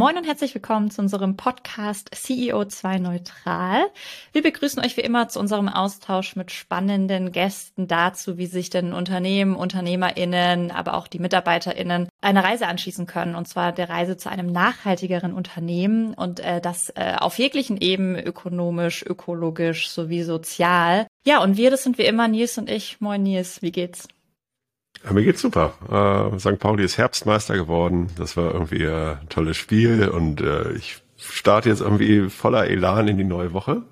Moin und herzlich willkommen zu unserem Podcast CEO2 Neutral. Wir begrüßen euch wie immer zu unserem Austausch mit spannenden Gästen dazu, wie sich denn Unternehmen, UnternehmerInnen, aber auch die MitarbeiterInnen eine Reise anschließen können. Und zwar der Reise zu einem nachhaltigeren Unternehmen und äh, das äh, auf jeglichen Ebenen ökonomisch, ökologisch sowie sozial. Ja, und wir, das sind wie immer Nils und ich. Moin Nils, wie geht's? Ja, mir geht's super. Äh, St. Pauli ist Herbstmeister geworden. Das war irgendwie ein tolles Spiel und äh, ich starte jetzt irgendwie voller Elan in die neue Woche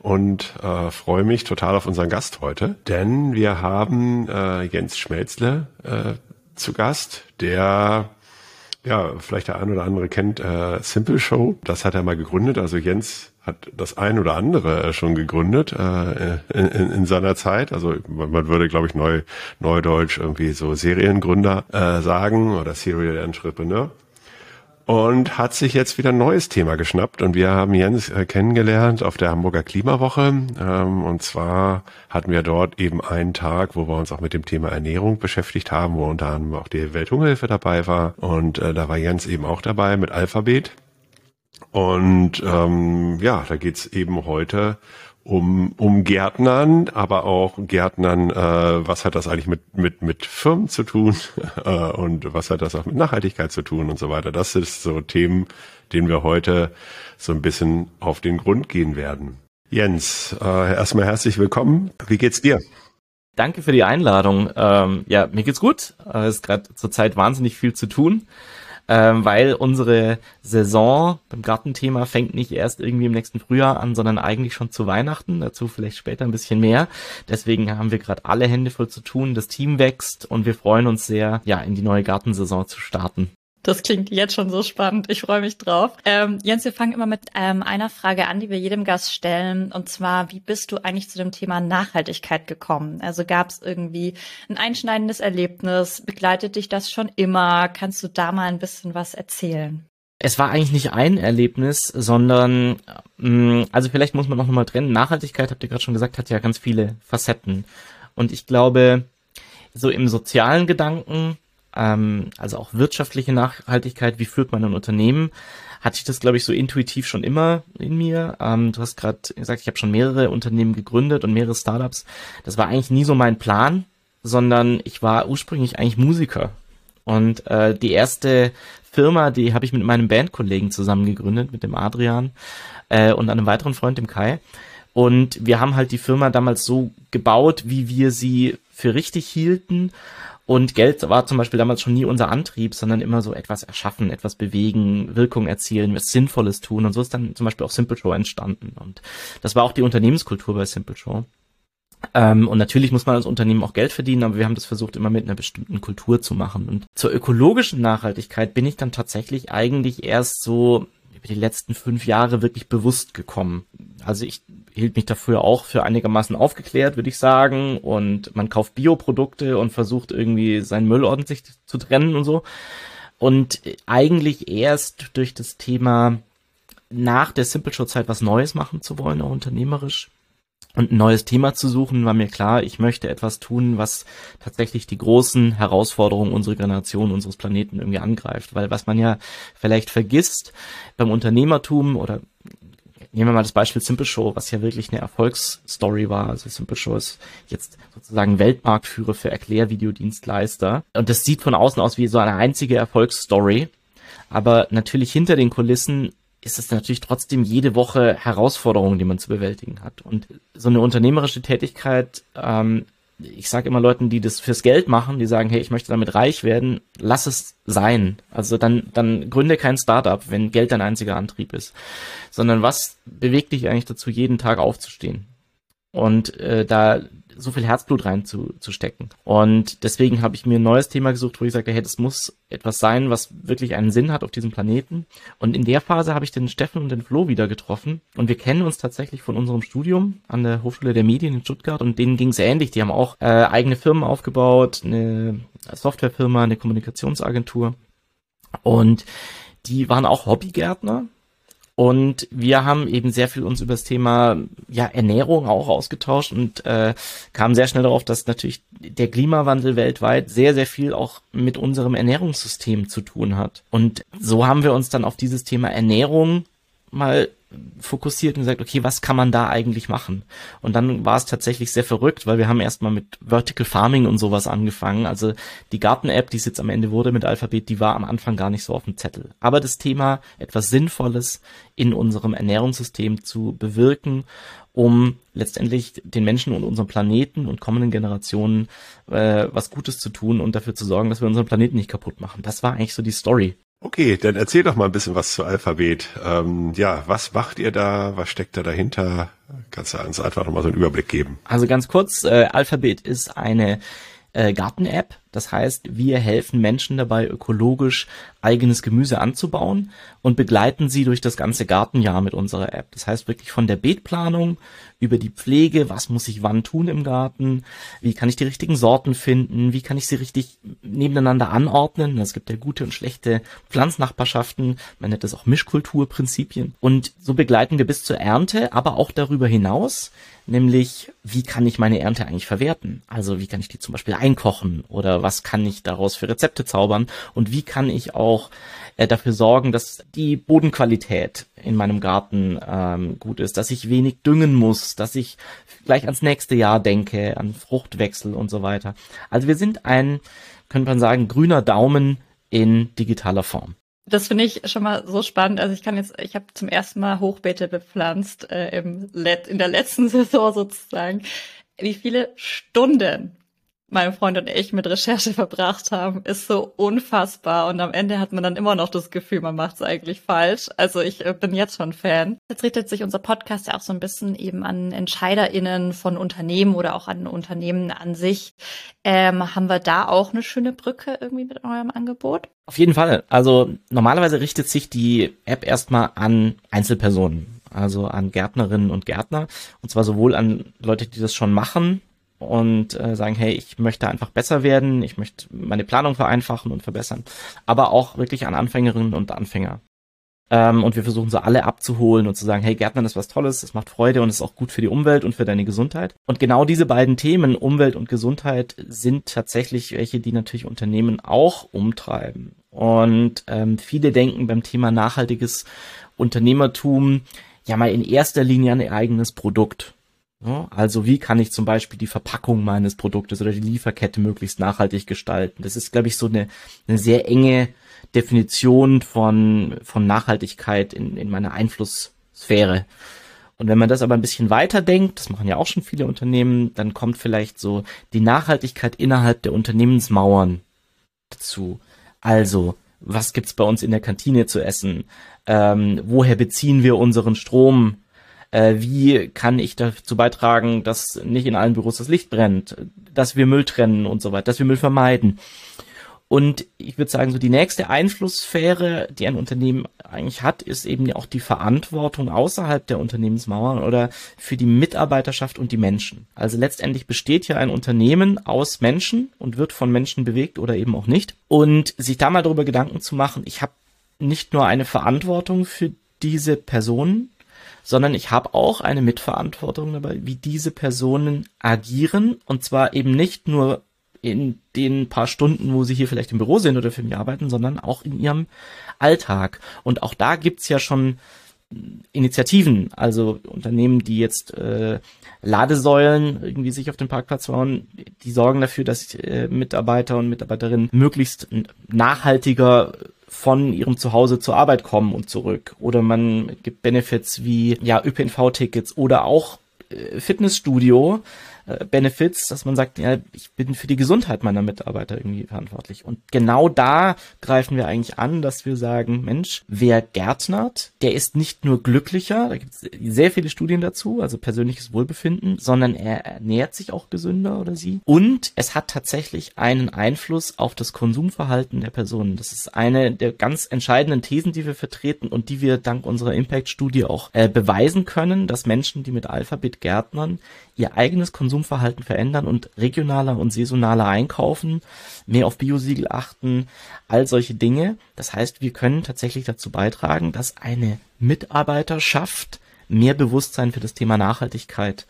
und äh, freue mich total auf unseren Gast heute, denn wir haben äh, Jens Schmelzle äh, zu Gast, der ja vielleicht der ein oder andere kennt äh, Simple Show. Das hat er mal gegründet. Also Jens hat das ein oder andere äh, schon gegründet äh, in, in, in seiner Zeit. Also man würde, glaube ich, neu, neudeutsch irgendwie so Seriengründer äh, sagen oder Serial Entrepreneur. Und hat sich jetzt wieder ein neues Thema geschnappt. Und wir haben Jens äh, kennengelernt auf der Hamburger Klimawoche. Ähm, und zwar hatten wir dort eben einen Tag, wo wir uns auch mit dem Thema Ernährung beschäftigt haben, wo unter anderem auch die Welthungerhilfe dabei war. Und äh, da war Jens eben auch dabei mit Alphabet. Und ähm, ja, da geht's eben heute um, um Gärtnern, aber auch Gärtnern, äh, was hat das eigentlich mit, mit, mit Firmen zu tun äh, und was hat das auch mit Nachhaltigkeit zu tun und so weiter. Das ist so Themen, denen wir heute so ein bisschen auf den Grund gehen werden. Jens, äh, erstmal herzlich willkommen. Wie geht's dir? Danke für die Einladung. Ähm, ja, mir geht's gut. Es ist gerade zurzeit wahnsinnig viel zu tun ähm, weil unsere Saison beim Gartenthema fängt nicht erst irgendwie im nächsten Frühjahr an, sondern eigentlich schon zu Weihnachten. Dazu vielleicht später ein bisschen mehr. Deswegen haben wir gerade alle Hände voll zu tun. Das Team wächst und wir freuen uns sehr, ja, in die neue Gartensaison zu starten. Das klingt jetzt schon so spannend. Ich freue mich drauf. Ähm, Jens, wir fangen immer mit ähm, einer Frage an, die wir jedem Gast stellen. Und zwar, wie bist du eigentlich zu dem Thema Nachhaltigkeit gekommen? Also gab es irgendwie ein einschneidendes Erlebnis? Begleitet dich das schon immer? Kannst du da mal ein bisschen was erzählen? Es war eigentlich nicht ein Erlebnis, sondern, mh, mm, also vielleicht muss man auch nochmal trennen. Nachhaltigkeit, habt ihr gerade schon gesagt, hat ja ganz viele Facetten. Und ich glaube, so im sozialen Gedanken ähm, also auch wirtschaftliche Nachhaltigkeit, wie führt man ein Unternehmen, hatte ich das, glaube ich, so intuitiv schon immer in mir. Ähm, du hast gerade gesagt, ich habe schon mehrere Unternehmen gegründet und mehrere Startups. Das war eigentlich nie so mein Plan, sondern ich war ursprünglich eigentlich Musiker. Und äh, die erste Firma, die habe ich mit meinem Bandkollegen zusammen gegründet, mit dem Adrian äh, und einem weiteren Freund, dem Kai. Und wir haben halt die Firma damals so gebaut, wie wir sie für richtig hielten und Geld war zum Beispiel damals schon nie unser Antrieb, sondern immer so etwas erschaffen, etwas bewegen, Wirkung erzielen, was Sinnvolles tun. Und so ist dann zum Beispiel auch Simple Show entstanden. Und das war auch die Unternehmenskultur bei Simple Show. Ähm, und natürlich muss man als Unternehmen auch Geld verdienen, aber wir haben das versucht immer mit einer bestimmten Kultur zu machen. Und zur ökologischen Nachhaltigkeit bin ich dann tatsächlich eigentlich erst so über die letzten fünf Jahre wirklich bewusst gekommen. Also ich hielt mich dafür auch für einigermaßen aufgeklärt, würde ich sagen. Und man kauft Bioprodukte und versucht irgendwie seinen Müll ordentlich zu trennen und so. Und eigentlich erst durch das Thema nach der Simple Show Zeit was Neues machen zu wollen, auch unternehmerisch, und ein neues Thema zu suchen, war mir klar, ich möchte etwas tun, was tatsächlich die großen Herausforderungen unserer Generation, unseres Planeten irgendwie angreift. Weil was man ja vielleicht vergisst beim Unternehmertum oder nehmen wir mal das Beispiel Simple Show, was ja wirklich eine Erfolgsstory war. Also Simple Show ist jetzt sozusagen Weltmarktführer für Erklärvideodienstleister. Und das sieht von außen aus wie so eine einzige Erfolgsstory. Aber natürlich hinter den Kulissen ist es natürlich trotzdem jede Woche Herausforderungen, die man zu bewältigen hat. Und so eine unternehmerische Tätigkeit, ähm, ich sage immer Leuten, die das fürs Geld machen, die sagen, hey, ich möchte damit reich werden, lass es sein. Also dann, dann gründe kein Startup, wenn Geld dein einziger Antrieb ist. Sondern was bewegt dich eigentlich dazu, jeden Tag aufzustehen? Und äh, da so viel Herzblut reinzustecken. Und deswegen habe ich mir ein neues Thema gesucht, wo ich sage, hey, das muss etwas sein, was wirklich einen Sinn hat auf diesem Planeten. Und in der Phase habe ich den Steffen und den Flo wieder getroffen. Und wir kennen uns tatsächlich von unserem Studium an der Hochschule der Medien in Stuttgart. Und denen ging es ähnlich. Die haben auch äh, eigene Firmen aufgebaut, eine Softwarefirma, eine Kommunikationsagentur. Und die waren auch Hobbygärtner Und wir haben eben sehr viel uns über das Thema ja, Ernährung auch ausgetauscht und äh, kamen sehr schnell darauf, dass natürlich der Klimawandel weltweit sehr, sehr viel auch mit unserem Ernährungssystem zu tun hat. Und so haben wir uns dann auf dieses Thema Ernährung mal fokussiert und gesagt, okay, was kann man da eigentlich machen? Und dann war es tatsächlich sehr verrückt, weil wir haben erstmal mit Vertical Farming und sowas angefangen. Also die Garten-App, die es jetzt am Ende wurde mit Alphabet, die war am Anfang gar nicht so auf dem Zettel. Aber das Thema, etwas Sinnvolles in unserem Ernährungssystem zu bewirken, um letztendlich den Menschen und unserem Planeten und kommenden Generationen äh, was Gutes zu tun und dafür zu sorgen, dass wir unseren Planeten nicht kaputt machen. Das war eigentlich so die Story. Okay, dann erzähl doch mal ein bisschen was zu Alphabet. Ähm, ja, was macht ihr da? Was steckt da dahinter? Kannst du uns einfach nochmal so einen Überblick geben? Also ganz kurz, äh, Alphabet ist eine äh, Garten-App. Das heißt, wir helfen Menschen dabei, ökologisch eigenes Gemüse anzubauen und begleiten sie durch das ganze Gartenjahr mit unserer App. Das heißt wirklich von der Beetplanung über die Pflege, was muss ich wann tun im Garten, wie kann ich die richtigen Sorten finden, wie kann ich sie richtig nebeneinander anordnen. Es gibt ja gute und schlechte Pflanznachbarschaften, man nennt das auch Mischkulturprinzipien. Und so begleiten wir bis zur Ernte, aber auch darüber hinaus, nämlich wie kann ich meine Ernte eigentlich verwerten? Also wie kann ich die zum Beispiel einkochen oder was kann ich daraus für Rezepte zaubern und wie kann ich auch äh, dafür sorgen, dass die Bodenqualität in meinem Garten ähm, gut ist, dass ich wenig düngen muss, dass ich gleich ans nächste Jahr denke, an Fruchtwechsel und so weiter. Also wir sind ein, könnte man sagen, grüner Daumen in digitaler Form. Das finde ich schon mal so spannend. Also ich kann jetzt, ich habe zum ersten Mal Hochbeete bepflanzt äh, im Let in der letzten Saison sozusagen. Wie viele Stunden mein Freund und ich mit Recherche verbracht haben, ist so unfassbar. Und am Ende hat man dann immer noch das Gefühl, man macht es eigentlich falsch. Also ich äh, bin jetzt schon Fan. Jetzt richtet sich unser Podcast ja auch so ein bisschen eben an EntscheiderInnen von Unternehmen oder auch an Unternehmen an sich. Ähm, haben wir da auch eine schöne Brücke irgendwie mit eurem Angebot? Auf jeden Fall. Also normalerweise richtet sich die App erstmal an Einzelpersonen also an Gärtnerinnen und Gärtner. Und zwar sowohl an Leute, die das schon machen, und äh, sagen, hey, ich möchte einfach besser werden, ich möchte meine Planung vereinfachen und verbessern, aber auch wirklich an Anfängerinnen und Anfänger. Ähm, und wir versuchen so alle abzuholen und zu sagen, hey, Gärtnern ist was Tolles, es macht Freude und ist auch gut für die Umwelt und für deine Gesundheit. Und genau diese beiden Themen, Umwelt und Gesundheit, sind tatsächlich welche, die natürlich Unternehmen auch umtreiben. Und ähm, viele denken beim Thema nachhaltiges Unternehmertum ja mal in erster Linie an ihr eigenes Produkt. Also wie kann ich zum Beispiel die Verpackung meines Produktes oder die Lieferkette möglichst nachhaltig gestalten? Das ist, glaube ich, so eine, eine sehr enge Definition von, von Nachhaltigkeit in, in meiner Einflusssphäre. Und wenn man das aber ein bisschen weiter denkt, das machen ja auch schon viele Unternehmen, dann kommt vielleicht so die Nachhaltigkeit innerhalb der Unternehmensmauern dazu. Also, was gibt's bei uns in der Kantine zu essen? Ähm, woher beziehen wir unseren Strom? Äh, wie kann ich dazu beitragen, dass nicht in allen Büros das Licht brennt, dass wir Müll trennen und so weiter, dass wir Müll vermeiden. Und ich würde sagen, so die nächste Einflusssphäre, die ein Unternehmen eigentlich hat, ist eben auch die Verantwortung außerhalb der Unternehmensmauern oder für die Mitarbeiterschaft und die Menschen. Also letztendlich besteht ja ein Unternehmen aus Menschen und wird von Menschen bewegt oder eben auch nicht. Und sich da mal darüber Gedanken zu machen, ich habe nicht nur eine Verantwortung für diese Personen, sondern ich habe auch eine Mitverantwortung dabei, wie diese Personen agieren und zwar eben nicht nur in den paar Stunden, wo sie hier vielleicht im Büro sind oder für mich arbeiten, sondern auch in ihrem Alltag. Und auch da gibt's ja schon Initiativen, also Unternehmen, die jetzt äh, Ladesäulen irgendwie sich auf den Parkplatz bauen, die sorgen dafür, dass äh, Mitarbeiter und Mitarbeiterinnen möglichst nachhaltiger von ihrem Zuhause zur Arbeit kommen und zurück. Oder man gibt Benefits wie ja ÖPNV-Tickets oder auch äh, Fitnessstudio, äh, Benefits, dass man sagt, ja, ich bin für die Gesundheit meiner Mitarbeiter irgendwie verantwortlich. Und genau da greifen wir eigentlich an, dass wir sagen, Mensch, wer gärtnert, der ist nicht nur glücklicher, da gibt es sehr viele Studien dazu, also persönliches Wohlbefinden, sondern er ernährt sich auch gesünder oder sie. Und es hat tatsächlich einen Einfluss auf das Konsumverhalten der Personen. Das ist eine der ganz entscheidenden Thesen, die wir vertreten und die wir dank unserer Impact-Studie auch äh, beweisen können, dass Menschen, die mit Alphabet gärtnern, ihr eigenes Konsum Konsumverhalten verändern und regionaler und saisonaler einkaufen, mehr auf Biosiegel achten, all solche Dinge. Das heißt, wir können tatsächlich dazu beitragen, dass eine Mitarbeiterschaft mehr Bewusstsein für das Thema Nachhaltigkeit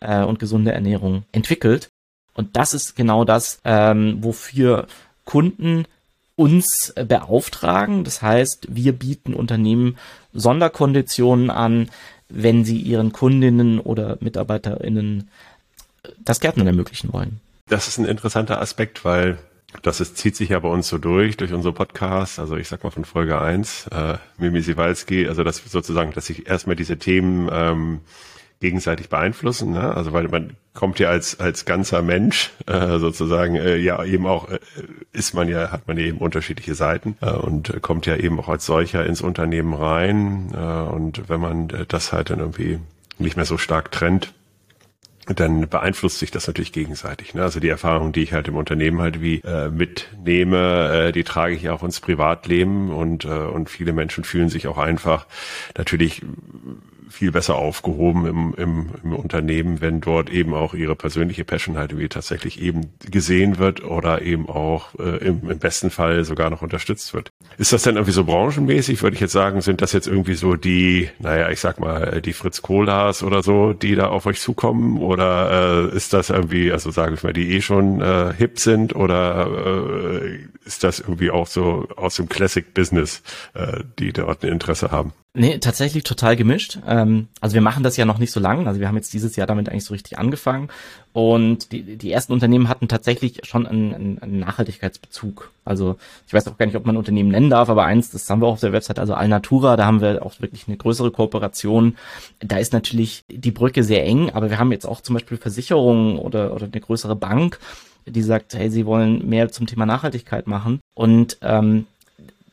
äh, und gesunde Ernährung entwickelt. Und das ist genau das, ähm, wofür Kunden uns beauftragen. Das heißt, wir bieten Unternehmen Sonderkonditionen an, wenn sie ihren Kundinnen oder MitarbeiterInnen das Gärtnern ermöglichen wollen. Das ist ein interessanter Aspekt, weil das ist, zieht sich ja bei uns so durch, durch unsere Podcasts, also ich sag mal von Folge 1, äh, Mimi Siwalski, also das sozusagen, dass sich erstmal diese Themen ähm, gegenseitig beeinflussen, ne? also weil man kommt ja als als ganzer Mensch äh, sozusagen äh, ja eben auch äh, ist man ja hat man ja eben unterschiedliche Seiten äh, und kommt ja eben auch als solcher ins Unternehmen rein äh, und wenn man das halt dann irgendwie nicht mehr so stark trennt, dann beeinflusst sich das natürlich gegenseitig. Ne? Also die Erfahrung, die ich halt im Unternehmen halt wie äh, mitnehme, äh, die trage ich auch ins Privatleben und äh, und viele Menschen fühlen sich auch einfach natürlich viel besser aufgehoben im, im, im Unternehmen, wenn dort eben auch ihre persönliche Passion halt irgendwie tatsächlich eben gesehen wird oder eben auch äh, im, im besten Fall sogar noch unterstützt wird. Ist das denn irgendwie so branchenmäßig, würde ich jetzt sagen, sind das jetzt irgendwie so die, naja, ich sag mal, die Fritz Kohlas oder so, die da auf euch zukommen? Oder äh, ist das irgendwie, also sage ich mal, die eh schon äh, hip sind oder äh, ist das irgendwie auch so aus dem Classic-Business, äh, die dort ein Interesse haben? Nee, tatsächlich total gemischt. Ähm, also wir machen das ja noch nicht so lang. Also wir haben jetzt dieses Jahr damit eigentlich so richtig angefangen. Und die, die ersten Unternehmen hatten tatsächlich schon einen, einen, Nachhaltigkeitsbezug. Also ich weiß auch gar nicht, ob man Unternehmen nennen darf, aber eins, das haben wir auch auf der Website, also Alnatura, da haben wir auch wirklich eine größere Kooperation. Da ist natürlich die Brücke sehr eng, aber wir haben jetzt auch zum Beispiel Versicherungen oder, oder eine größere Bank, die sagt, hey, sie wollen mehr zum Thema Nachhaltigkeit machen. Und ähm,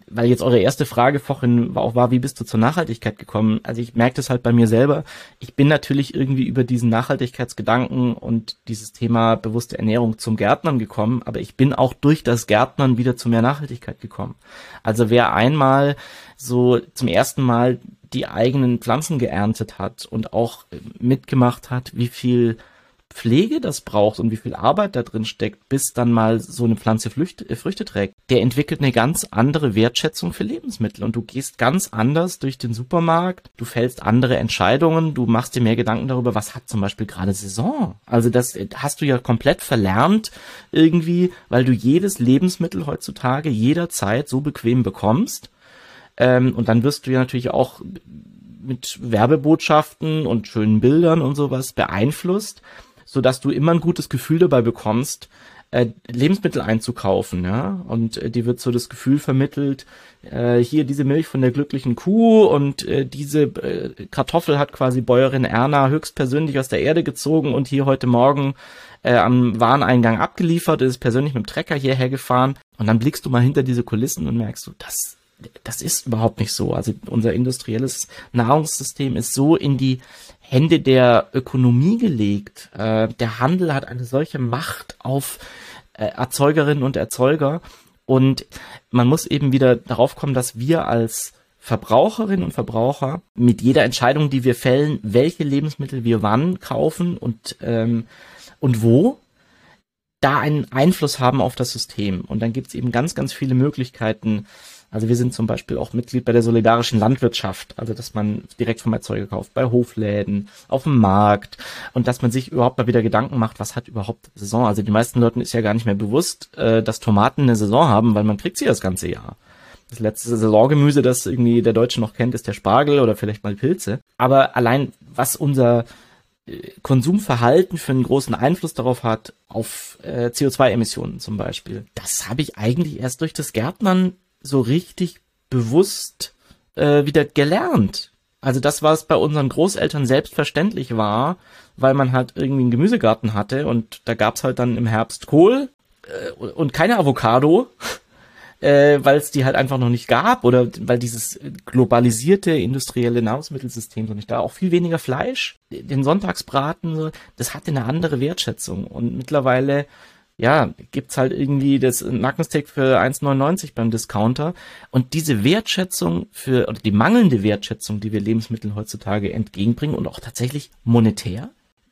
weil jetzt eure erste Frage vorhin auch war, wie bist du zur Nachhaltigkeit gekommen? Also ich merke das halt bei mir selber. Ich bin natürlich irgendwie über diesen Nachhaltigkeitsgedanken und dieses Thema bewusste Ernährung zum Gärtnern gekommen, aber ich bin auch durch das Gärtnern wieder zu mehr Nachhaltigkeit gekommen. Also wer einmal so zum ersten Mal die eigenen Pflanzen geerntet hat und auch mitgemacht hat, wie viel Pflege das braucht und wie viel Arbeit da drin steckt, bis dann mal so eine Pflanze Früchte, äh, Früchte trägt, der entwickelt eine ganz andere Wertschätzung für Lebensmittel und du gehst ganz anders durch den Supermarkt, du fällst andere Entscheidungen, du machst dir mehr Gedanken darüber, was hat zum Beispiel gerade Saison. Also das äh, hast du ja komplett verlernt irgendwie, weil du jedes Lebensmittel heutzutage jederzeit so bequem bekommst. Ähm, und dann wirst du ja natürlich auch mit Werbebotschaften und schönen Bildern und sowas beeinflusst so dass du immer ein gutes Gefühl dabei bekommst, äh, Lebensmittel einzukaufen, ja. Und äh, dir wird so das Gefühl vermittelt, äh, hier diese Milch von der glücklichen Kuh und äh, diese äh, Kartoffel hat quasi Bäuerin Erna höchstpersönlich aus der Erde gezogen und hier heute Morgen äh, am Wareneingang abgeliefert, ist persönlich mit dem Trecker hierher gefahren. Und dann blickst du mal hinter diese Kulissen und merkst du, das das ist überhaupt nicht so. Also unser industrielles Nahrungssystem ist so in die Hände der Ökonomie gelegt. Äh, der Handel hat eine solche Macht auf äh, Erzeugerinnen und Erzeuger. Und man muss eben wieder darauf kommen, dass wir als Verbraucherinnen und Verbraucher mit jeder Entscheidung, die wir fällen, welche Lebensmittel wir wann kaufen und, ähm, und wo, da einen Einfluss haben auf das System. Und dann gibt es eben ganz, ganz viele Möglichkeiten, also wir sind zum Beispiel auch Mitglied bei der solidarischen Landwirtschaft, also dass man direkt vom Erzeuger kauft, bei Hofläden, auf dem Markt und dass man sich überhaupt mal wieder Gedanken macht, was hat überhaupt Saison. Also die meisten Leuten ist ja gar nicht mehr bewusst, äh, dass Tomaten eine Saison haben, weil man kriegt sie das ganze Jahr. Das letzte Saisongemüse, das irgendwie der Deutsche noch kennt, ist der Spargel oder vielleicht mal Pilze. Aber allein was unser äh, Konsumverhalten für einen großen Einfluss darauf hat, auf äh, CO2-Emissionen zum Beispiel. Das habe ich eigentlich erst durch das Gärtnern so richtig bewusst äh, wieder gelernt. Also das, was bei unseren Großeltern selbstverständlich war, weil man halt irgendwie einen Gemüsegarten hatte und da gab's halt dann im Herbst Kohl äh, und keine Avocado, äh, weil es die halt einfach noch nicht gab oder weil dieses globalisierte industrielle Nahrungsmittelsystem so nicht da. Auch viel weniger Fleisch, den Sonntagsbraten, so, das hatte eine andere Wertschätzung und mittlerweile ja, gibt's halt irgendwie das Nackensteak für 1,99 beim Discounter. Und diese Wertschätzung für, oder die mangelnde Wertschätzung, die wir Lebensmitteln heutzutage entgegenbringen und auch tatsächlich monetär,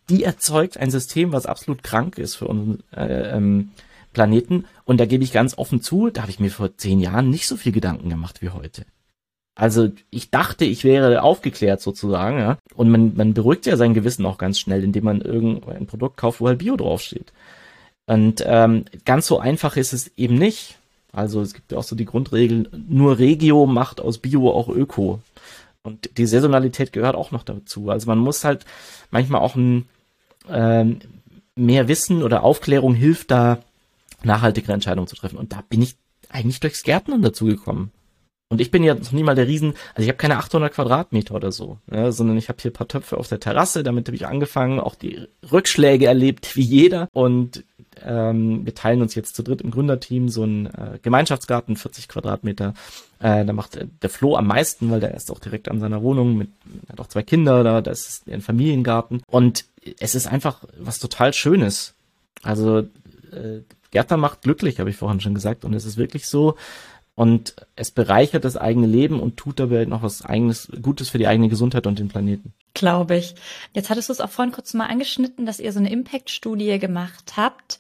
die erzeugt ein System, was absolut krank ist für unseren äh, ähm, Planeten. Und da gebe ich ganz offen zu, da habe ich mir vor zehn Jahren nicht so viel Gedanken gemacht wie heute. Also ich dachte, ich wäre aufgeklärt sozusagen, ja. Und man, man beruhigt ja sein Gewissen auch ganz schnell, indem man irgendein Produkt kauft, wo halt Bio draufsteht. Und ähm, ganz so einfach ist es eben nicht. Also es gibt ja auch so die Grundregel, nur Regio macht aus Bio auch Öko. Und die Saisonalität gehört auch noch dazu. Also man muss halt manchmal auch ein ähm, mehr Wissen oder Aufklärung hilft da, nachhaltigere Entscheidungen zu treffen. Und da bin ich eigentlich durchs Gärtnern dazu gekommen. Und ich bin ja noch nie mal der Riesen, also ich habe keine 800 Quadratmeter oder so, ja, sondern ich habe hier paar Töpfe auf der Terrasse, damit habe ich angefangen, auch die Rückschläge erlebt, wie jeder. Und ähm, wir teilen uns jetzt zu dritt im Gründerteam so einen äh, Gemeinschaftsgarten, 40 Quadratmeter. Äh, da macht der Flo am meisten, weil der ist auch direkt an seiner Wohnung mit, hat auch zwei Kinder da, da ist ein Familiengarten. Und es ist einfach was total Schönes. Also äh, Gärtner macht glücklich, habe ich vorhin schon gesagt. Und es ist wirklich so, und es bereichert das eigene Leben und tut dabei noch was eigenes Gutes für die eigene Gesundheit und den Planeten. Glaube ich. Jetzt hattest du es auch vorhin kurz mal angeschnitten, dass ihr so eine Impact-Studie gemacht habt.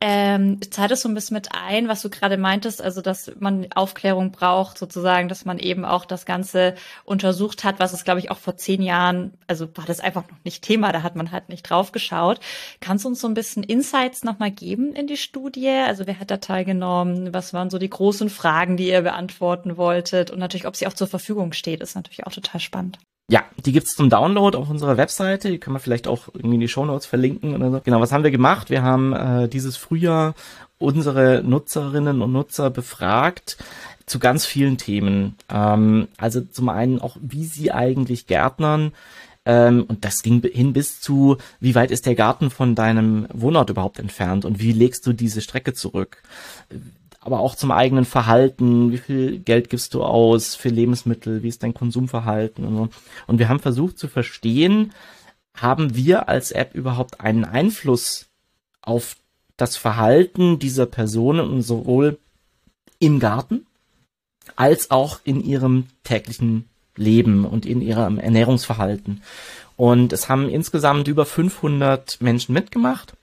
Ähm, zahlt es so ein bisschen mit ein, was du gerade meintest, also dass man Aufklärung braucht, sozusagen, dass man eben auch das Ganze untersucht hat, was es, glaube ich, auch vor zehn Jahren, also war das einfach noch nicht Thema, da hat man halt nicht drauf geschaut. Kannst du uns so ein bisschen Insights nochmal geben in die Studie? Also wer hat da teilgenommen? Was waren so die großen Fragen, die ihr beantworten wolltet? Und natürlich, ob sie auch zur Verfügung steht, ist natürlich auch total spannend. Ja, die gibt's zum Download auf unserer Webseite. Die können wir vielleicht auch irgendwie in die Show Notes verlinken oder so. Genau, was haben wir gemacht? Wir haben äh, dieses Frühjahr unsere Nutzerinnen und Nutzer befragt zu ganz vielen Themen. Ähm, also zum einen auch, wie sie eigentlich Gärtnern. Ähm, und das ging hin bis zu, wie weit ist der Garten von deinem Wohnort überhaupt entfernt und wie legst du diese Strecke zurück? Aber auch zum eigenen Verhalten. Wie viel Geld gibst du aus für Lebensmittel? Wie ist dein Konsumverhalten? Und, so. und wir haben versucht zu verstehen, haben wir als App überhaupt einen Einfluss auf das Verhalten dieser Personen sowohl im Garten als auch in ihrem täglichen Leben und in ihrem Ernährungsverhalten. Und es haben insgesamt über 500 Menschen mitgemacht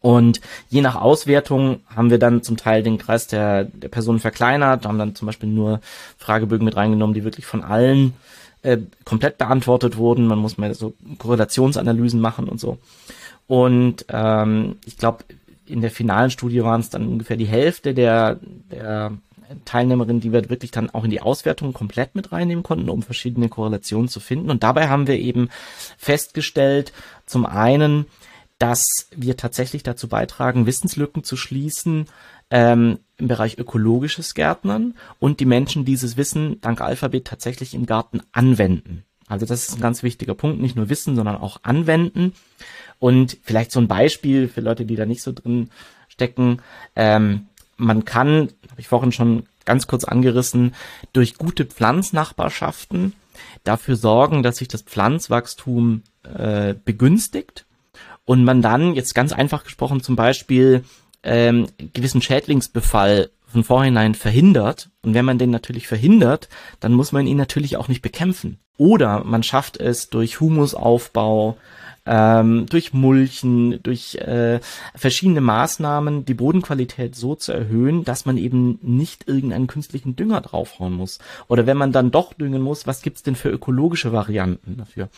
und je nach Auswertung haben wir dann zum Teil den Kreis der, der Personen verkleinert, haben dann zum Beispiel nur Fragebögen mit reingenommen, die wirklich von allen äh, komplett beantwortet wurden. Man muss mal so Korrelationsanalysen machen und so. Und ähm, ich glaube, in der finalen Studie waren es dann ungefähr die Hälfte der, der Teilnehmerinnen, die wir wirklich dann auch in die Auswertung komplett mit reinnehmen konnten, um verschiedene Korrelationen zu finden. Und dabei haben wir eben festgestellt, zum einen, dass wir tatsächlich dazu beitragen, Wissenslücken zu schließen ähm, im Bereich ökologisches Gärtnern und die Menschen dieses Wissen dank Alphabet tatsächlich im Garten anwenden. Also das ist ein ganz wichtiger Punkt, nicht nur wissen, sondern auch anwenden. Und vielleicht so ein Beispiel für Leute, die da nicht so drin stecken. Ähm, man kann, habe ich vorhin schon ganz kurz angerissen, durch gute Pflanznachbarschaften dafür sorgen, dass sich das Pflanzwachstum äh, begünstigt und man dann, jetzt ganz einfach gesprochen, zum Beispiel ähm, gewissen Schädlingsbefall von vorhinein verhindert. Und wenn man den natürlich verhindert, dann muss man ihn natürlich auch nicht bekämpfen. Oder man schafft es durch Humusaufbau, ähm, durch Mulchen, durch äh, verschiedene Maßnahmen die Bodenqualität so zu erhöhen, dass man eben nicht irgendeinen künstlichen Dünger draufhauen muss. Oder wenn man dann doch düngen muss, was gibt's denn für ökologische Varianten dafür?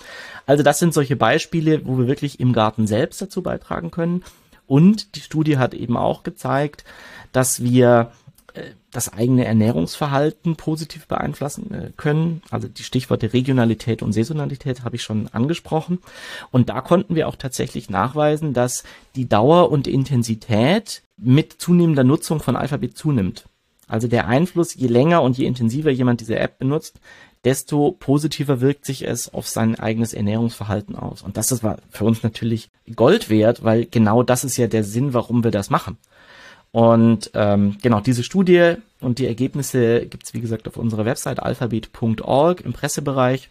Also das sind solche Beispiele, wo wir wirklich im Garten selbst dazu beitragen können. Und die Studie hat eben auch gezeigt, dass wir das eigene Ernährungsverhalten positiv beeinflussen äh, können. Also die Stichworte Regionalität und Saisonalität habe ich schon angesprochen. Und da konnten wir auch tatsächlich nachweisen, dass die Dauer und Intensität mit zunehmender Nutzung von Alphabet zunimmt. Also der Einfluss, je länger und je intensiver jemand diese App benutzt, desto positiver wirkt sich es auf sein eigenes Ernährungsverhalten aus. Und das war für uns natürlich Gold wert, weil genau das ist ja der Sinn, warum wir das machen. Und ähm, genau, diese Studie und die Ergebnisse gibt's wie gesagt, auf unserer Website alphabet.org im Pressebereich.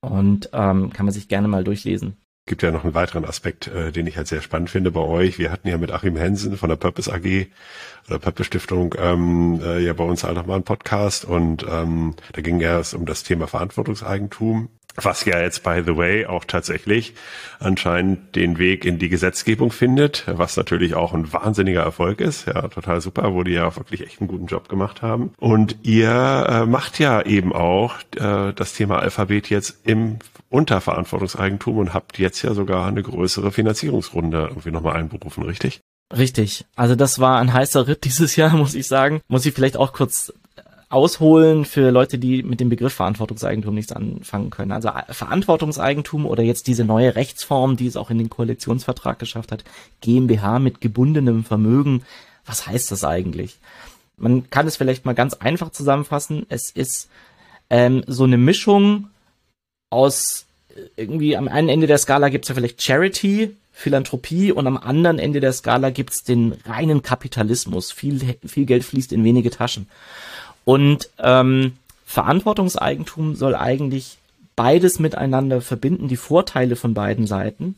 Und ähm, kann man sich gerne mal durchlesen. Gibt ja noch einen weiteren Aspekt, äh, den ich halt sehr spannend finde bei euch. Wir hatten ja mit Achim Hensen von der Purpose AG oder Purpose Stiftung ähm, äh, ja bei uns auch nochmal einen Podcast. Und ähm, da ging es um das Thema Verantwortungseigentum was ja jetzt, by the way, auch tatsächlich anscheinend den Weg in die Gesetzgebung findet, was natürlich auch ein wahnsinniger Erfolg ist. Ja, total super, wo die ja wirklich echt einen guten Job gemacht haben. Und ihr äh, macht ja eben auch äh, das Thema Alphabet jetzt im Unterverantwortungseigentum und habt jetzt ja sogar eine größere Finanzierungsrunde irgendwie nochmal einberufen, richtig? Richtig. Also das war ein heißer Ritt dieses Jahr, muss ich sagen. Muss ich vielleicht auch kurz ausholen für Leute, die mit dem Begriff Verantwortungseigentum nichts anfangen können. Also äh, Verantwortungseigentum oder jetzt diese neue Rechtsform, die es auch in den Koalitionsvertrag geschafft hat, GmbH mit gebundenem Vermögen. Was heißt das eigentlich? Man kann es vielleicht mal ganz einfach zusammenfassen. Es ist ähm, so eine Mischung aus äh, irgendwie am einen Ende der Skala gibt es ja vielleicht Charity, Philanthropie und am anderen Ende der Skala gibt es den reinen Kapitalismus. Viel, viel Geld fließt in wenige Taschen. Und ähm, Verantwortungseigentum soll eigentlich beides miteinander verbinden, die Vorteile von beiden Seiten.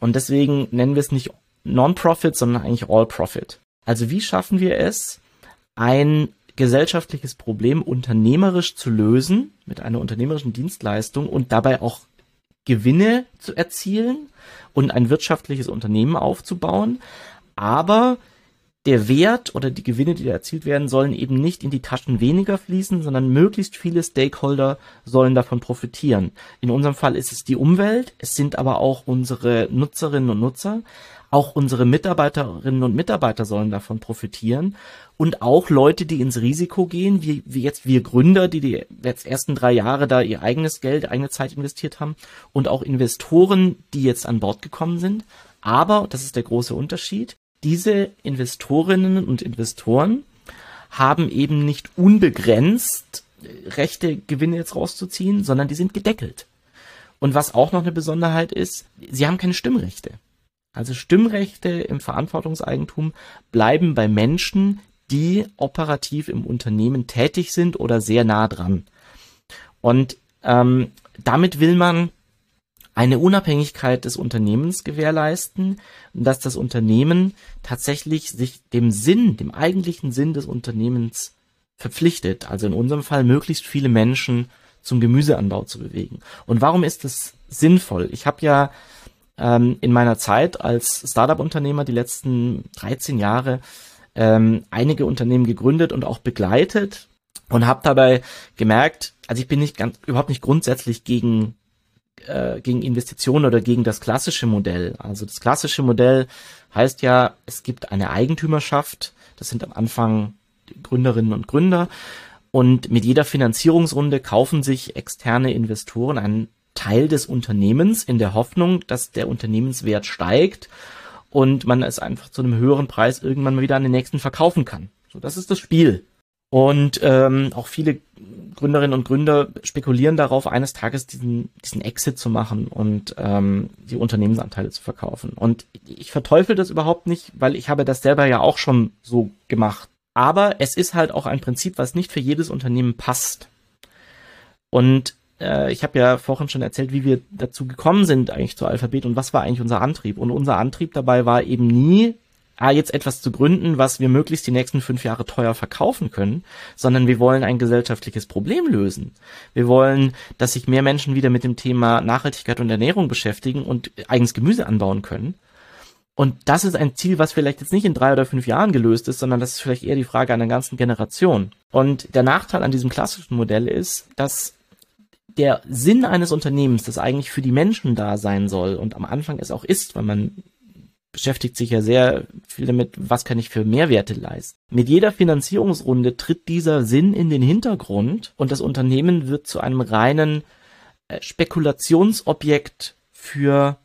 Und deswegen nennen wir es nicht Non-Profit, sondern eigentlich All-Profit. Also wie schaffen wir es, ein gesellschaftliches Problem unternehmerisch zu lösen, mit einer unternehmerischen Dienstleistung und dabei auch Gewinne zu erzielen und ein wirtschaftliches Unternehmen aufzubauen, aber der Wert oder die Gewinne, die da erzielt werden, sollen eben nicht in die Taschen weniger fließen, sondern möglichst viele Stakeholder sollen davon profitieren. In unserem Fall ist es die Umwelt, es sind aber auch unsere Nutzerinnen und Nutzer, auch unsere Mitarbeiterinnen und Mitarbeiter sollen davon profitieren und auch Leute, die ins Risiko gehen, wie, wie jetzt wir Gründer, die die jetzt ersten drei Jahre da ihr eigenes Geld, eigene Zeit investiert haben und auch Investoren, die jetzt an Bord gekommen sind. Aber, das ist der große Unterschied, diese Investorinnen und Investoren haben eben nicht unbegrenzt rechte Gewinne jetzt rauszuziehen, sondern die sind gedeckelt. Und was auch noch eine Besonderheit ist, sie haben keine Stimmrechte. Also Stimmrechte im Verantwortungseigentum bleiben bei Menschen, die operativ im Unternehmen tätig sind oder sehr nah dran. Und ähm, damit will man eine Unabhängigkeit des Unternehmens gewährleisten, dass das Unternehmen tatsächlich sich dem Sinn, dem eigentlichen Sinn des Unternehmens verpflichtet, also in unserem Fall möglichst viele Menschen zum Gemüseanbau zu bewegen. Und warum ist das sinnvoll? Ich habe ja ähm, in meiner Zeit als Startup-Unternehmer die letzten 13 Jahre ähm, einige Unternehmen gegründet und auch begleitet und habe dabei gemerkt, also ich bin nicht ganz überhaupt nicht grundsätzlich gegen äh, gegen Investitionen oder gegen das klassische Modell. Also das klassische Modell heißt ja, es gibt eine Eigentümerschaft, das sind am Anfang Gründerinnen und Gründer und mit jeder Finanzierungsrunde kaufen sich externe Investoren einen Teil des Unternehmens in der Hoffnung, dass der Unternehmenswert steigt und man es einfach zu einem höheren Preis irgendwann mal wieder an den nächsten verkaufen kann. So, das ist das Spiel. Und ähm, auch viele Gründerinnen und Gründer spekulieren darauf, eines Tages diesen, diesen Exit zu machen und ähm, die Unternehmensanteile zu verkaufen. Und ich verteufel das überhaupt nicht, weil ich habe das selber ja auch schon so gemacht. Aber es ist halt auch ein Prinzip, was nicht für jedes Unternehmen passt. Und äh, ich habe ja vorhin schon erzählt, wie wir dazu gekommen sind eigentlich zu Alphabet und was war eigentlich unser Antrieb. Und unser Antrieb dabei war eben nie ah, jetzt etwas zu gründen, was wir möglichst die nächsten fünf Jahre teuer verkaufen können, sondern wir wollen ein gesellschaftliches Problem lösen. Wir wollen, dass sich mehr Menschen wieder mit dem Thema Nachhaltigkeit und Ernährung beschäftigen und eigenes Gemüse anbauen können. Und das ist ein Ziel, was vielleicht jetzt nicht in drei oder fünf Jahren gelöst ist, sondern das ist vielleicht eher die Frage einer ganzen Generation. Und der Nachteil an diesem klassischen Modell ist, dass der Sinn eines Unternehmens, das eigentlich für die Menschen da sein soll und am Anfang es auch ist, weil man beschäftigt sich ja sehr viel damit, was kann ich für Mehrwerte leisten. Mit jeder Finanzierungsrunde tritt dieser Sinn in den Hintergrund und das Unternehmen wird zu einem reinen äh, Spekulationsobjekt für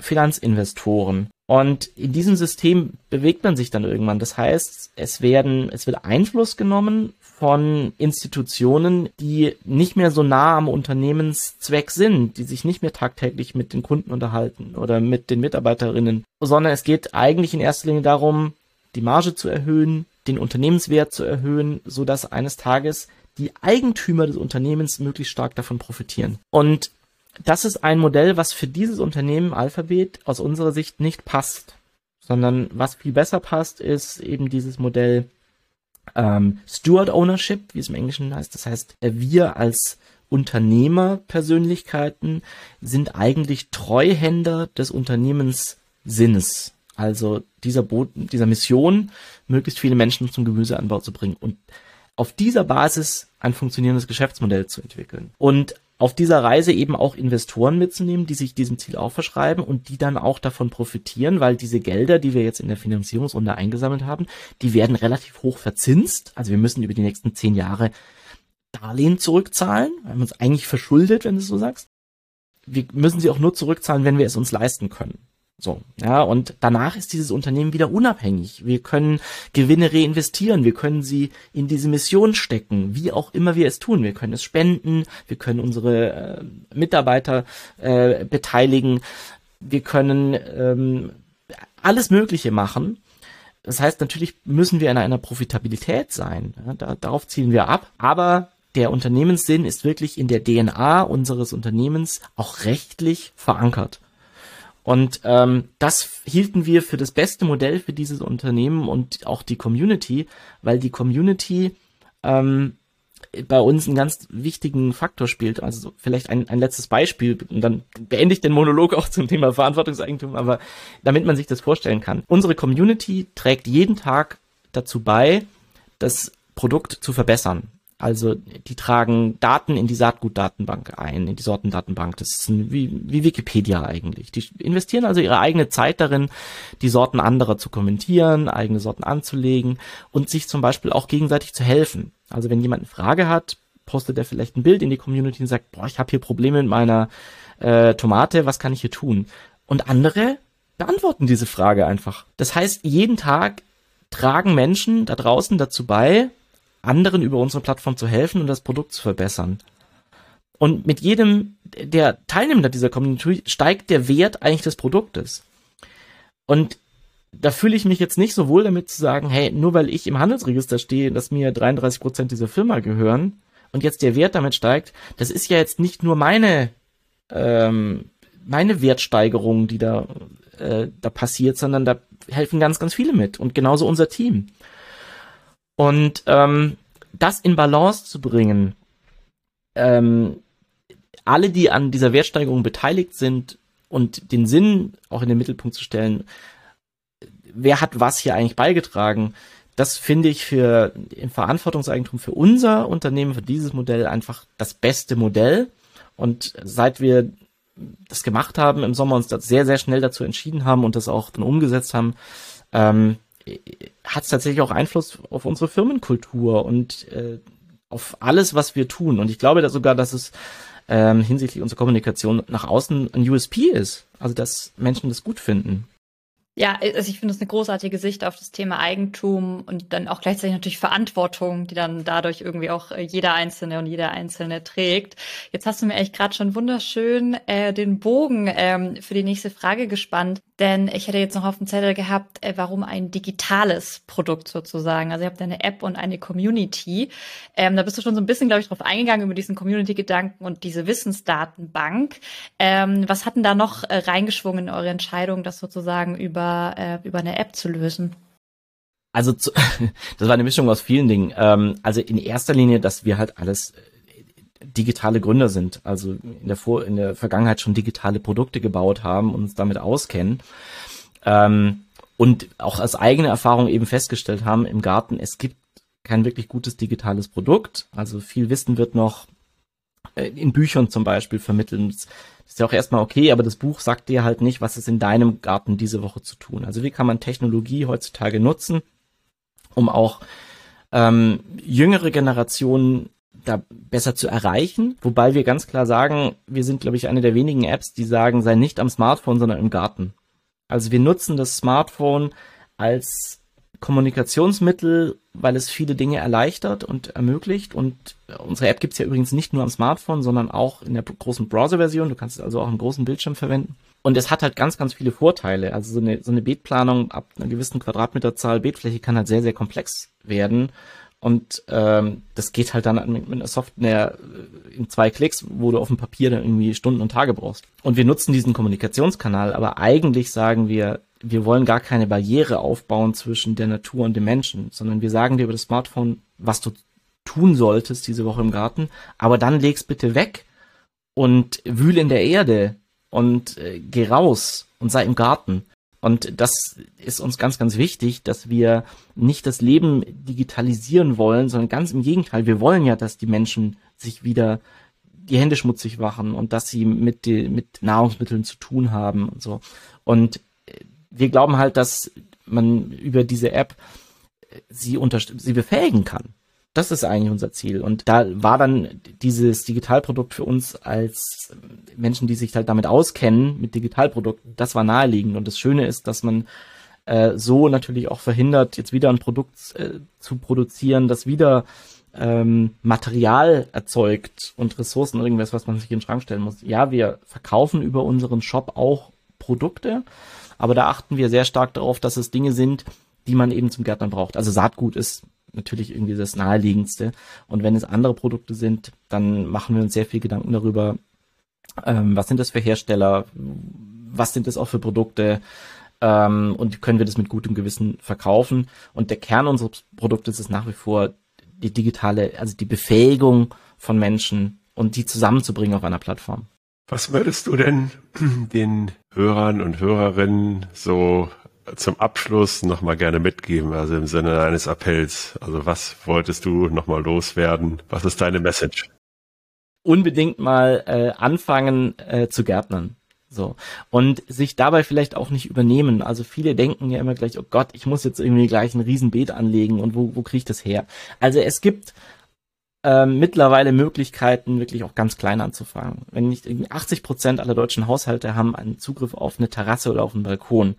Finanzinvestoren. Und in diesem System bewegt man sich dann irgendwann. Das heißt, es werden, es wird Einfluss genommen von Institutionen, die nicht mehr so nah am Unternehmenszweck sind, die sich nicht mehr tagtäglich mit den Kunden unterhalten oder mit den Mitarbeiterinnen, sondern es geht eigentlich in erster Linie darum, die Marge zu erhöhen, den Unternehmenswert zu erhöhen, so dass eines Tages die Eigentümer des Unternehmens möglichst stark davon profitieren. Und das ist ein Modell, was für dieses Unternehmen Alphabet aus unserer Sicht nicht passt, sondern was viel besser passt, ist eben dieses Modell ähm, Steward Ownership, wie es im Englischen heißt. Das heißt, wir als Unternehmerpersönlichkeiten sind eigentlich Treuhänder des Unternehmenssinnes. Also dieser, Bo dieser Mission, möglichst viele Menschen zum Gemüseanbau zu bringen und auf dieser Basis ein funktionierendes Geschäftsmodell zu entwickeln. Und auf dieser Reise eben auch Investoren mitzunehmen, die sich diesem Ziel auch verschreiben und die dann auch davon profitieren, weil diese Gelder, die wir jetzt in der Finanzierungsrunde eingesammelt haben, die werden relativ hoch verzinst. Also wir müssen über die nächsten zehn Jahre Darlehen zurückzahlen. Wir haben uns eigentlich verschuldet, wenn du es so sagst. Wir müssen sie auch nur zurückzahlen, wenn wir es uns leisten können. So, ja, und danach ist dieses Unternehmen wieder unabhängig. Wir können Gewinne reinvestieren, wir können sie in diese Mission stecken, wie auch immer wir es tun. Wir können es spenden, wir können unsere äh, Mitarbeiter äh, beteiligen, wir können ähm, alles Mögliche machen. Das heißt, natürlich müssen wir in einer Profitabilität sein. Ja, da, darauf zielen wir ab. Aber der Unternehmenssinn ist wirklich in der DNA unseres Unternehmens auch rechtlich verankert. Und ähm, das hielten wir für das beste Modell für dieses Unternehmen und auch die Community, weil die Community ähm, bei uns einen ganz wichtigen Faktor spielt. Also vielleicht ein, ein letztes Beispiel und dann beende ich den Monolog auch zum Thema Verantwortungseigentum, aber damit man sich das vorstellen kann. Unsere Community trägt jeden Tag dazu bei, das Produkt zu verbessern. Also die tragen Daten in die Saatgutdatenbank ein, in die Sortendatenbank. Das ist wie, wie Wikipedia eigentlich. Die investieren also ihre eigene Zeit darin, die Sorten anderer zu kommentieren, eigene Sorten anzulegen und sich zum Beispiel auch gegenseitig zu helfen. Also wenn jemand eine Frage hat, postet er vielleicht ein Bild in die Community und sagt, boah, ich habe hier Probleme mit meiner äh, Tomate, was kann ich hier tun? Und andere beantworten diese Frage einfach. Das heißt, jeden Tag tragen Menschen da draußen dazu bei, anderen über unsere Plattform zu helfen und das Produkt zu verbessern. Und mit jedem der Teilnehmer dieser Community steigt der Wert eigentlich des Produktes. Und da fühle ich mich jetzt nicht so wohl damit zu sagen, hey, nur weil ich im Handelsregister stehe, dass mir 33 Prozent dieser Firma gehören und jetzt der Wert damit steigt, das ist ja jetzt nicht nur meine ähm, meine Wertsteigerung, die da äh, da passiert, sondern da helfen ganz ganz viele mit und genauso unser Team. Und ähm, das in Balance zu bringen, ähm, alle, die an dieser Wertsteigerung beteiligt sind und den Sinn auch in den Mittelpunkt zu stellen, wer hat was hier eigentlich beigetragen, das finde ich für im Verantwortungseigentum für unser Unternehmen, für dieses Modell einfach das beste Modell. Und seit wir das gemacht haben im Sommer uns das sehr, sehr schnell dazu entschieden haben und das auch dann umgesetzt haben, ähm, hat es tatsächlich auch Einfluss auf unsere Firmenkultur und äh, auf alles, was wir tun. Und ich glaube da sogar, dass es ähm, hinsichtlich unserer Kommunikation nach außen ein USP ist. Also dass Menschen das gut finden. Ja, also ich finde es eine großartige Sicht auf das Thema Eigentum und dann auch gleichzeitig natürlich Verantwortung, die dann dadurch irgendwie auch äh, jeder Einzelne und jeder Einzelne trägt. Jetzt hast du mir echt gerade schon wunderschön äh, den Bogen ähm, für die nächste Frage gespannt, denn ich hätte jetzt noch auf dem Zettel gehabt, äh, warum ein digitales Produkt sozusagen. Also ihr habt eine App und eine Community. Ähm, da bist du schon so ein bisschen, glaube ich, drauf eingegangen über diesen Community-Gedanken und diese Wissensdatenbank. Ähm, was hatten da noch äh, reingeschwungen in eure Entscheidung, das sozusagen über über, äh, über eine App zu lösen? Also zu, das war eine Mischung aus vielen Dingen. Ähm, also in erster Linie, dass wir halt alles äh, digitale Gründer sind, also in der, Vor in der Vergangenheit schon digitale Produkte gebaut haben und uns damit auskennen. Ähm, und auch als eigene Erfahrung eben festgestellt haben im Garten, es gibt kein wirklich gutes digitales Produkt. Also viel Wissen wird noch in Büchern zum Beispiel vermittelt ist ja auch erstmal okay, aber das Buch sagt dir halt nicht, was ist in deinem Garten diese Woche zu tun. Also wie kann man Technologie heutzutage nutzen, um auch ähm, jüngere Generationen da besser zu erreichen. Wobei wir ganz klar sagen, wir sind, glaube ich, eine der wenigen Apps, die sagen, sei nicht am Smartphone, sondern im Garten. Also wir nutzen das Smartphone als Kommunikationsmittel, weil es viele Dinge erleichtert und ermöglicht. Und unsere App gibt's ja übrigens nicht nur am Smartphone, sondern auch in der großen Browser-Version. Du kannst es also auch im großen Bildschirm verwenden. Und es hat halt ganz, ganz viele Vorteile. Also so eine, so eine Beetplanung ab einer gewissen Quadratmeterzahl Beetfläche kann halt sehr, sehr komplex werden. Und ähm, das geht halt dann mit, mit einer Software in zwei Klicks, wo du auf dem Papier dann irgendwie Stunden und Tage brauchst. Und wir nutzen diesen Kommunikationskanal, aber eigentlich sagen wir, wir wollen gar keine Barriere aufbauen zwischen der Natur und dem Menschen, sondern wir sagen dir über das Smartphone, was du tun solltest diese Woche im Garten, aber dann leg's bitte weg und wühl in der Erde und äh, geh raus und sei im Garten. Und das ist uns ganz, ganz wichtig, dass wir nicht das Leben digitalisieren wollen, sondern ganz im Gegenteil. Wir wollen ja, dass die Menschen sich wieder die Hände schmutzig machen und dass sie mit, die, mit Nahrungsmitteln zu tun haben und so. Und wir glauben halt, dass man über diese App äh, sie sie befähigen kann. Das ist eigentlich unser Ziel. Und da war dann dieses Digitalprodukt für uns als Menschen, die sich halt damit auskennen, mit Digitalprodukten, das war naheliegend. Und das Schöne ist, dass man äh, so natürlich auch verhindert, jetzt wieder ein Produkt äh, zu produzieren, das wieder ähm, Material erzeugt und Ressourcen, irgendwas, was man sich in den Schrank stellen muss. Ja, wir verkaufen über unseren Shop auch Produkte, aber da achten wir sehr stark darauf, dass es Dinge sind, die man eben zum Gärtnern braucht. Also Saatgut ist natürlich irgendwie das naheliegendste. Und wenn es andere Produkte sind, dann machen wir uns sehr viel Gedanken darüber, ähm, was sind das für Hersteller, was sind das auch für Produkte ähm, und können wir das mit gutem Gewissen verkaufen. Und der Kern unseres Produktes ist nach wie vor die digitale, also die Befähigung von Menschen und die zusammenzubringen auf einer Plattform. Was würdest du denn den Hörern und Hörerinnen so zum Abschluss nochmal gerne mitgeben, also im Sinne eines Appells? Also was wolltest du nochmal loswerden? Was ist deine Message? Unbedingt mal äh, anfangen äh, zu gärtnern. So. Und sich dabei vielleicht auch nicht übernehmen. Also viele denken ja immer gleich, oh Gott, ich muss jetzt irgendwie gleich ein Riesenbeet anlegen und wo, wo kriege ich das her? Also es gibt äh, mittlerweile Möglichkeiten, wirklich auch ganz klein anzufangen. Wenn nicht 80 Prozent aller deutschen Haushalte haben einen Zugriff auf eine Terrasse oder auf einen Balkon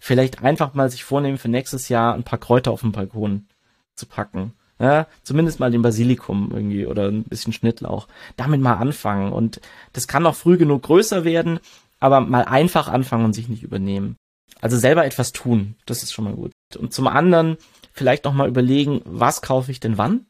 vielleicht einfach mal sich vornehmen, für nächstes Jahr ein paar Kräuter auf dem Balkon zu packen. Ja, zumindest mal den Basilikum irgendwie oder ein bisschen Schnittlauch. Damit mal anfangen. Und das kann auch früh genug größer werden, aber mal einfach anfangen und sich nicht übernehmen. Also selber etwas tun, das ist schon mal gut. Und zum anderen vielleicht noch mal überlegen, was kaufe ich denn wann?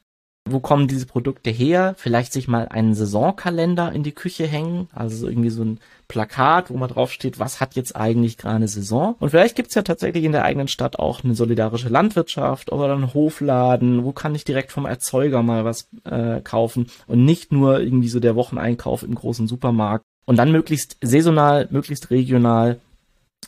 Wo kommen diese Produkte her? Vielleicht sich mal einen Saisonkalender in die Küche hängen, also irgendwie so ein Plakat, wo man drauf steht, was hat jetzt eigentlich gerade Saison? Und vielleicht gibt's ja tatsächlich in der eigenen Stadt auch eine solidarische Landwirtschaft oder einen Hofladen, wo kann ich direkt vom Erzeuger mal was äh, kaufen und nicht nur irgendwie so der Wocheneinkauf im großen Supermarkt. Und dann möglichst saisonal, möglichst regional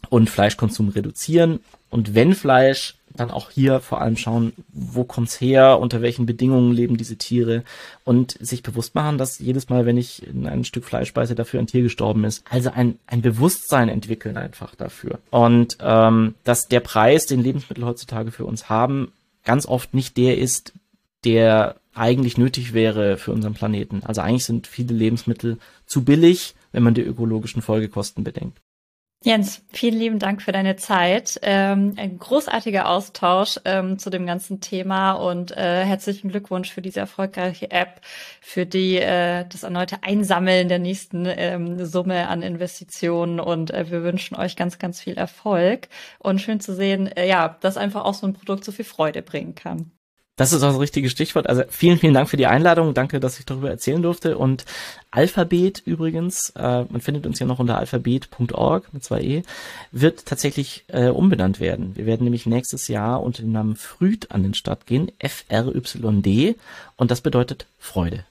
und Fleischkonsum reduzieren. Und wenn Fleisch, dann auch hier vor allem schauen, wo kommt's her, unter welchen Bedingungen leben diese Tiere und sich bewusst machen, dass jedes Mal, wenn ich in ein Stück Fleisch beiße, dafür ein Tier gestorben ist. Also ein, ein Bewusstsein entwickeln einfach dafür. Und ähm, dass der Preis, den Lebensmittel heutzutage für uns haben, ganz oft nicht der ist, der eigentlich nötig wäre für unseren Planeten. Also eigentlich sind viele Lebensmittel zu billig, wenn man die ökologischen Folgekosten bedenkt. Jens, vielen lieben Dank für deine Zeit. Ähm, ein großartiger Austausch ähm, zu dem ganzen Thema und äh, herzlichen Glückwunsch für diese erfolgreiche App, für die äh, das erneute Einsammeln der nächsten ähm, Summe an Investitionen und äh, wir wünschen euch ganz, ganz viel Erfolg und schön zu sehen, äh, ja, dass einfach auch so ein Produkt so viel Freude bringen kann. Das ist auch das richtige Stichwort. Also vielen, vielen Dank für die Einladung. Danke, dass ich darüber erzählen durfte. Und Alphabet übrigens, äh, man findet uns ja noch unter alphabet.org mit zwei E, wird tatsächlich äh, umbenannt werden. Wir werden nämlich nächstes Jahr unter dem Namen Früd an den Start gehen, F-R-Y-D, und das bedeutet Freude.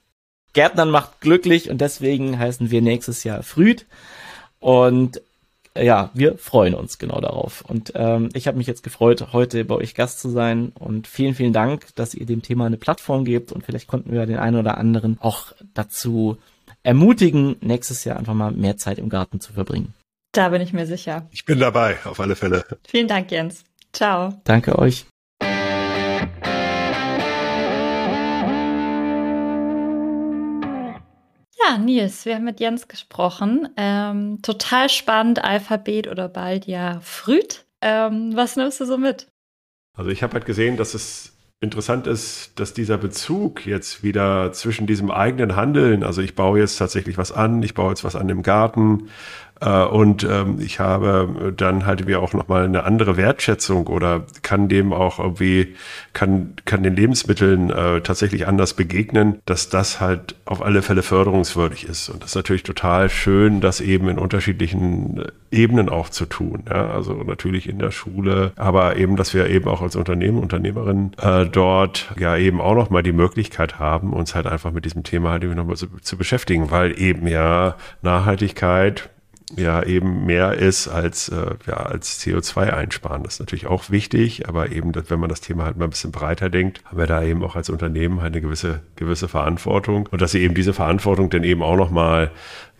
Gärtnern macht glücklich und deswegen heißen wir nächstes Jahr Früd. Und ja, wir freuen uns genau darauf. Und ähm, ich habe mich jetzt gefreut, heute bei euch Gast zu sein. Und vielen, vielen Dank, dass ihr dem Thema eine Plattform gebt. Und vielleicht konnten wir den einen oder anderen auch dazu ermutigen, nächstes Jahr einfach mal mehr Zeit im Garten zu verbringen. Da bin ich mir sicher. Ich bin dabei, auf alle Fälle. Vielen Dank, Jens. Ciao. Danke euch. Ja, Nils, wir haben mit Jens gesprochen. Ähm, total spannend, Alphabet oder bald ja Früd. Ähm, was nimmst du so mit? Also ich habe halt gesehen, dass es interessant ist, dass dieser Bezug jetzt wieder zwischen diesem eigenen Handeln, also ich baue jetzt tatsächlich was an, ich baue jetzt was an im Garten, und ähm, ich habe dann halt mir auch nochmal eine andere Wertschätzung oder kann dem auch irgendwie, kann, kann den Lebensmitteln äh, tatsächlich anders begegnen, dass das halt auf alle Fälle förderungswürdig ist. Und das ist natürlich total schön, das eben in unterschiedlichen Ebenen auch zu tun. Ja? Also natürlich in der Schule, aber eben, dass wir eben auch als Unternehmen, Unternehmerinnen äh, dort ja eben auch nochmal die Möglichkeit haben, uns halt einfach mit diesem Thema halt irgendwie nochmal zu, zu beschäftigen, weil eben ja Nachhaltigkeit ja eben mehr ist als, äh, ja, als CO2 einsparen. Das ist natürlich auch wichtig, aber eben, wenn man das Thema halt mal ein bisschen breiter denkt, haben wir da eben auch als Unternehmen halt eine gewisse, gewisse Verantwortung und dass sie eben diese Verantwortung dann eben auch nochmal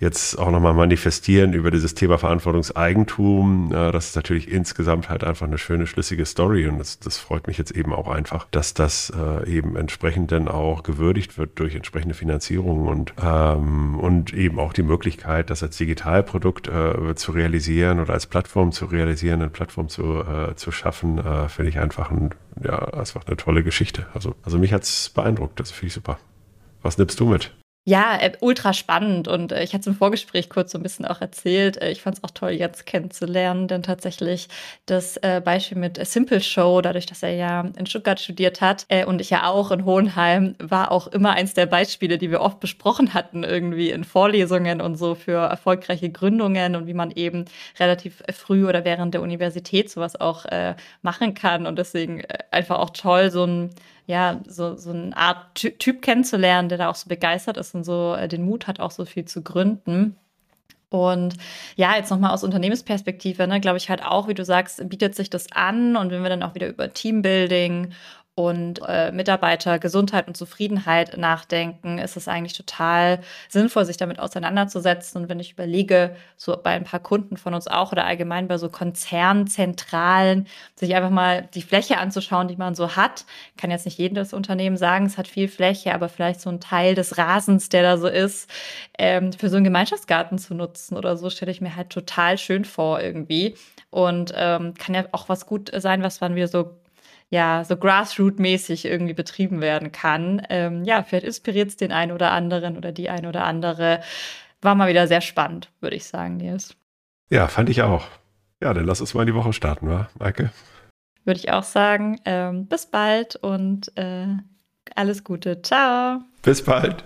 jetzt auch nochmal manifestieren über dieses Thema Verantwortungseigentum. Das ist natürlich insgesamt halt einfach eine schöne, schlüssige Story und das, das freut mich jetzt eben auch einfach, dass das äh, eben entsprechend dann auch gewürdigt wird durch entsprechende Finanzierungen und, ähm, und eben auch die Möglichkeit, das als Digitalprodukt äh, zu realisieren oder als Plattform zu realisieren, eine Plattform zu, äh, zu schaffen, äh, finde ich einfach, ein, ja, einfach eine tolle Geschichte. Also, also mich hat's beeindruckt, das finde ich super. Was nimmst du mit? Ja, äh, ultra spannend. Und äh, ich hatte es im Vorgespräch kurz so ein bisschen auch erzählt. Äh, ich fand es auch toll, jetzt kennenzulernen, denn tatsächlich das Beispiel mit Simple Show, dadurch, dass er ja in Stuttgart studiert hat und ich ja auch in Hohenheim, war auch immer eins der Beispiele, die wir oft besprochen hatten, irgendwie in Vorlesungen und so für erfolgreiche Gründungen und wie man eben relativ früh oder während der Universität sowas auch machen kann. Und deswegen einfach auch toll, so ein ja, so, so eine Art Typ kennenzulernen, der da auch so begeistert ist und so äh, den Mut hat, auch so viel zu gründen. Und ja, jetzt nochmal aus Unternehmensperspektive, ne, glaube ich halt auch, wie du sagst, bietet sich das an. Und wenn wir dann auch wieder über Teambuilding und äh, Mitarbeiter Gesundheit und Zufriedenheit nachdenken, ist es eigentlich total sinnvoll, sich damit auseinanderzusetzen. Und wenn ich überlege, so bei ein paar Kunden von uns auch oder allgemein bei so Konzernzentralen, sich einfach mal die Fläche anzuschauen, die man so hat, kann jetzt nicht jedes Unternehmen sagen, es hat viel Fläche, aber vielleicht so ein Teil des Rasens, der da so ist, ähm, für so einen Gemeinschaftsgarten zu nutzen oder so, stelle ich mir halt total schön vor irgendwie. Und ähm, kann ja auch was gut sein, was man wieder so ja, so Grassroot-mäßig irgendwie betrieben werden kann. Ähm, ja, vielleicht inspiriert es den einen oder anderen oder die ein oder andere. War mal wieder sehr spannend, würde ich sagen, Nils. Ja, fand ich auch. Ja, dann lass uns mal in die Woche starten, wa, Maike? Würde ich auch sagen. Ähm, bis bald und äh, alles Gute. Ciao. Bis bald.